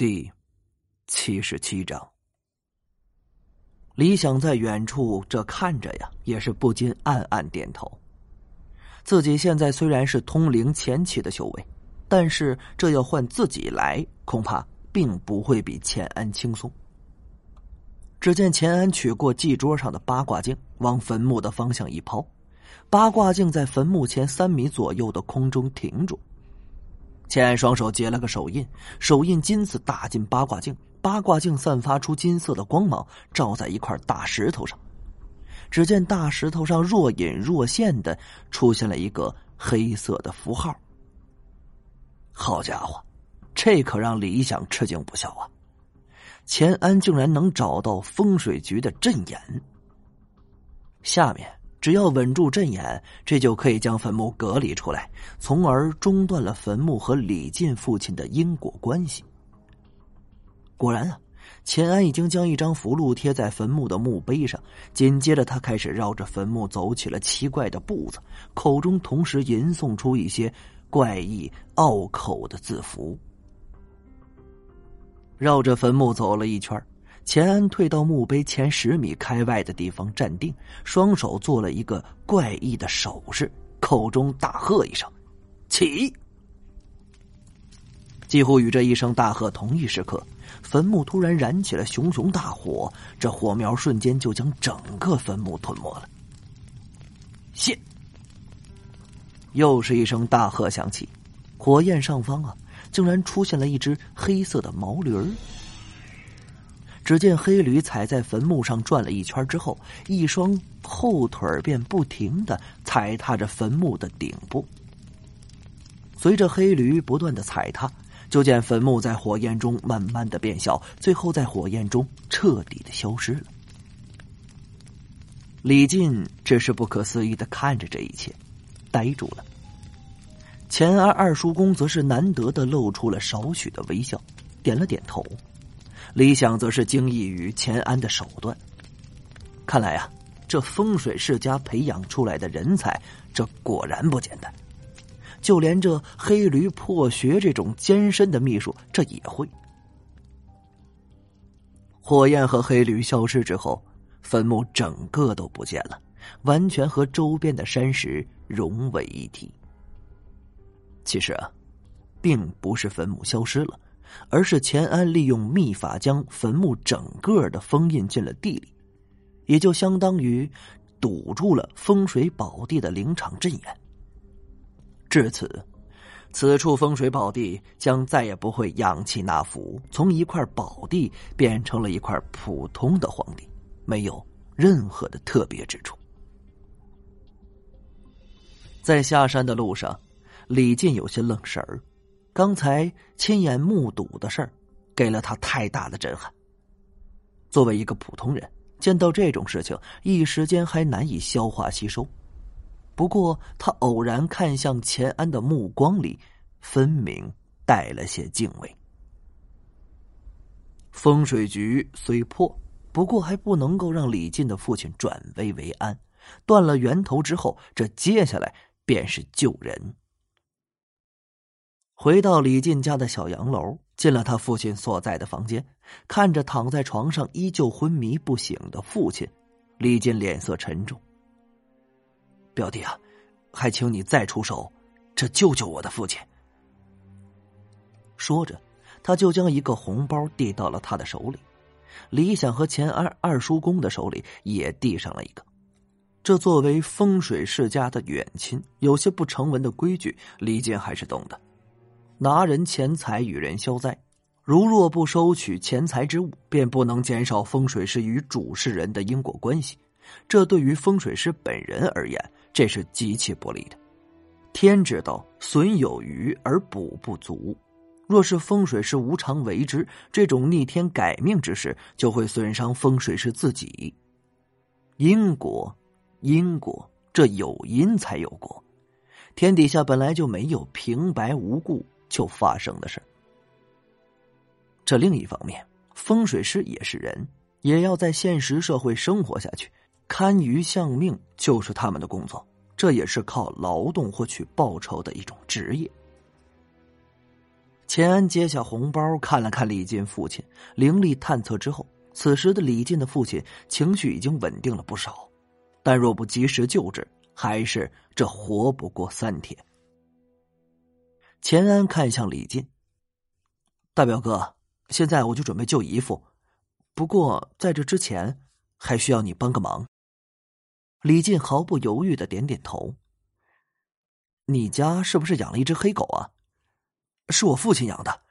第七十七章，李想在远处这看着呀，也是不禁暗暗点头。自己现在虽然是通灵前期的修为，但是这要换自己来，恐怕并不会比钱安轻松。只见钱安取过祭桌上的八卦镜，往坟墓的方向一抛，八卦镜在坟墓前三米左右的空中停住。钱安双手结了个手印，手印金子打进八卦镜，八卦镜散发出金色的光芒，照在一块大石头上。只见大石头上若隐若现的出现了一个黑色的符号。好家伙，这可让李想吃惊不小啊！钱安竟然能找到风水局的阵眼。下面。只要稳住阵眼，这就可以将坟墓隔离出来，从而中断了坟墓和李进父亲的因果关系。果然啊，钱安已经将一张符箓贴在坟墓的墓碑上，紧接着他开始绕着坟墓走起了奇怪的步子，口中同时吟诵出一些怪异拗口的字符。绕着坟墓走了一圈钱安退到墓碑前十米开外的地方站定，双手做了一个怪异的手势，口中大喝一声：“起！”几乎与这一声大喝同一时刻，坟墓突然燃起了熊熊大火，这火苗瞬间就将整个坟墓吞没了。现，又是一声大喝响起，火焰上方啊，竟然出现了一只黑色的毛驴儿。只见黑驴踩在坟墓上转了一圈之后，一双后腿便不停的踩踏着坟墓的顶部。随着黑驴不断的踩踏，就见坟墓在火焰中慢慢的变小，最后在火焰中彻底的消失了。李进只是不可思议的看着这一切，呆住了。钱安二叔公则是难得的露出了少许的微笑，点了点头。李想则是惊异于钱安的手段，看来啊，这风水世家培养出来的人才，这果然不简单。就连这黑驴破穴这种艰深的秘术，这也会。火焰和黑驴消失之后，坟墓整个都不见了，完全和周边的山石融为一体。其实啊，并不是坟墓消失了。而是钱安利用秘法将坟墓整个的封印进了地里，也就相当于堵住了风水宝地的灵场阵眼。至此，此处风水宝地将再也不会养气纳福，从一块宝地变成了一块普通的荒地，没有任何的特别之处。在下山的路上，李进有些愣神儿。刚才亲眼目睹的事儿，给了他太大的震撼。作为一个普通人，见到这种事情，一时间还难以消化吸收。不过，他偶然看向钱安的目光里，分明带了些敬畏。风水局虽破，不过还不能够让李进的父亲转危为安。断了源头之后，这接下来便是救人。回到李进家的小洋楼，进了他父亲所在的房间，看着躺在床上依旧昏迷不醒的父亲，李进脸色沉重。表弟啊，还请你再出手，这救救我的父亲。说着，他就将一个红包递到了他的手里，李想和钱安二叔公的手里也递上了一个。这作为风水世家的远亲，有些不成文的规矩，李进还是懂的。拿人钱财与人消灾，如若不收取钱财之物，便不能减少风水师与主事人的因果关系。这对于风水师本人而言，这是极其不利的。天知道损有余而补不足，若是风水师无常为之，这种逆天改命之事，就会损伤风水师自己。因果，因果，这有因才有果。天底下本来就没有平白无故。就发生的事这另一方面，风水师也是人，也要在现实社会生活下去，堪舆相命就是他们的工作，这也是靠劳动获取报酬的一种职业。钱安接下红包，看了看李进父亲，灵力探测之后，此时的李进的父亲情绪已经稳定了不少，但若不及时救治，还是这活不过三天。钱安看向李进，大表哥，现在我就准备救姨父，不过在这之前，还需要你帮个忙。李进毫不犹豫的点点头。你家是不是养了一只黑狗啊？是我父亲养的，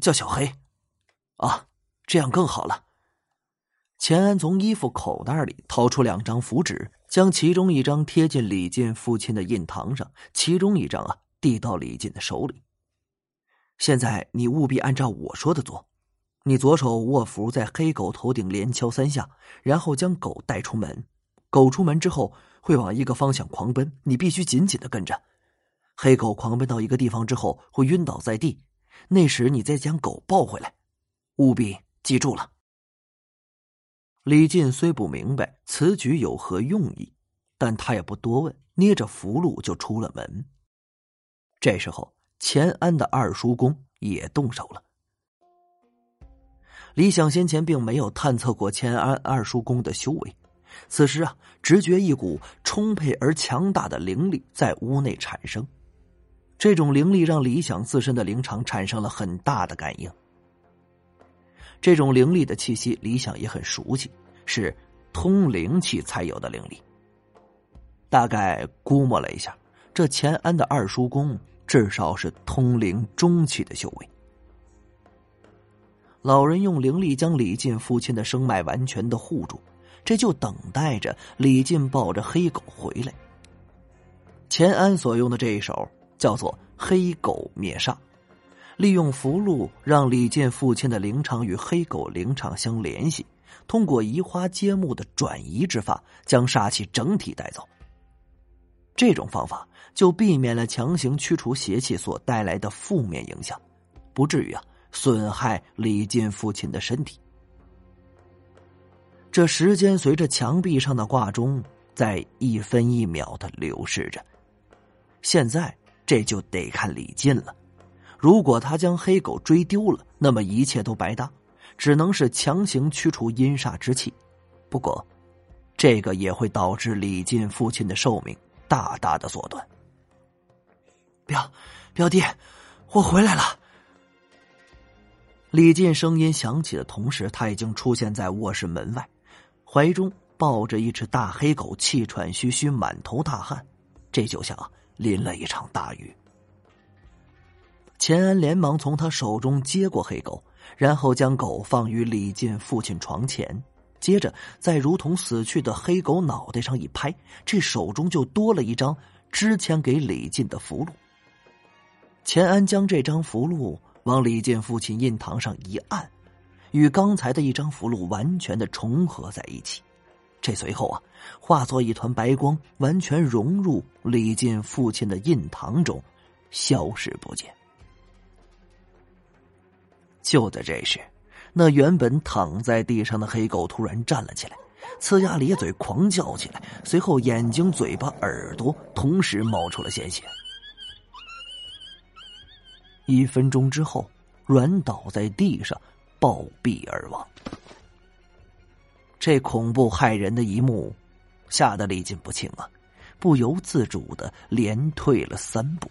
叫小黑。啊，这样更好了。钱安从衣服口袋里掏出两张符纸，将其中一张贴进李进父亲的印堂上，其中一张啊递到李进的手里。现在你务必按照我说的做，你左手握符在黑狗头顶连敲三下，然后将狗带出门。狗出门之后会往一个方向狂奔，你必须紧紧的跟着。黑狗狂奔到一个地方之后会晕倒在地，那时你再将狗抱回来，务必记住了。李进虽不明白此举有何用意，但他也不多问，捏着符箓就出了门。这时候，钱安的二叔公也动手了。李想先前并没有探测过钱安二叔公的修为，此时啊，直觉一股充沛而强大的灵力在屋内产生。这种灵力让李想自身的灵场产生了很大的感应。这种灵力的气息，李想也很熟悉，是通灵气才有的灵力。大概估摸了一下，这钱安的二叔公至少是通灵中期的修为。老人用灵力将李进父亲的生脉完全的护住，这就等待着李进抱着黑狗回来。钱安所用的这一手。叫做黑狗灭煞，利用符箓让李健父亲的灵场与黑狗灵场相联系，通过移花接木的转移之法，将煞气整体带走。这种方法就避免了强行驱除邪气所带来的负面影响，不至于啊损害李进父亲的身体。这时间随着墙壁上的挂钟在一分一秒的流逝着，现在。这就得看李进了。如果他将黑狗追丢了，那么一切都白搭，只能是强行驱除阴煞之气。不过，这个也会导致李进父亲的寿命大大的缩短。表表弟，我回来了。李进声音响起的同时，他已经出现在卧室门外，怀中抱着一只大黑狗，气喘吁吁，满头大汗。这就像……淋了一场大雨，钱安连忙从他手中接过黑狗，然后将狗放于李进父亲床前，接着在如同死去的黑狗脑袋上一拍，这手中就多了一张支签给李进的符箓。钱安将这张符箓往李进父亲印堂上一按，与刚才的一张符箓完全的重合在一起。这随后啊，化作一团白光，完全融入李进父亲的印堂中，消失不见。就在这时，那原本躺在地上的黑狗突然站了起来，呲牙咧嘴，狂叫起来，随后眼睛、嘴巴、耳朵同时冒出了鲜血。一分钟之后，软倒在地上，暴毙而亡。这恐怖骇人的一幕，吓得李进不轻啊，不由自主的连退了三步。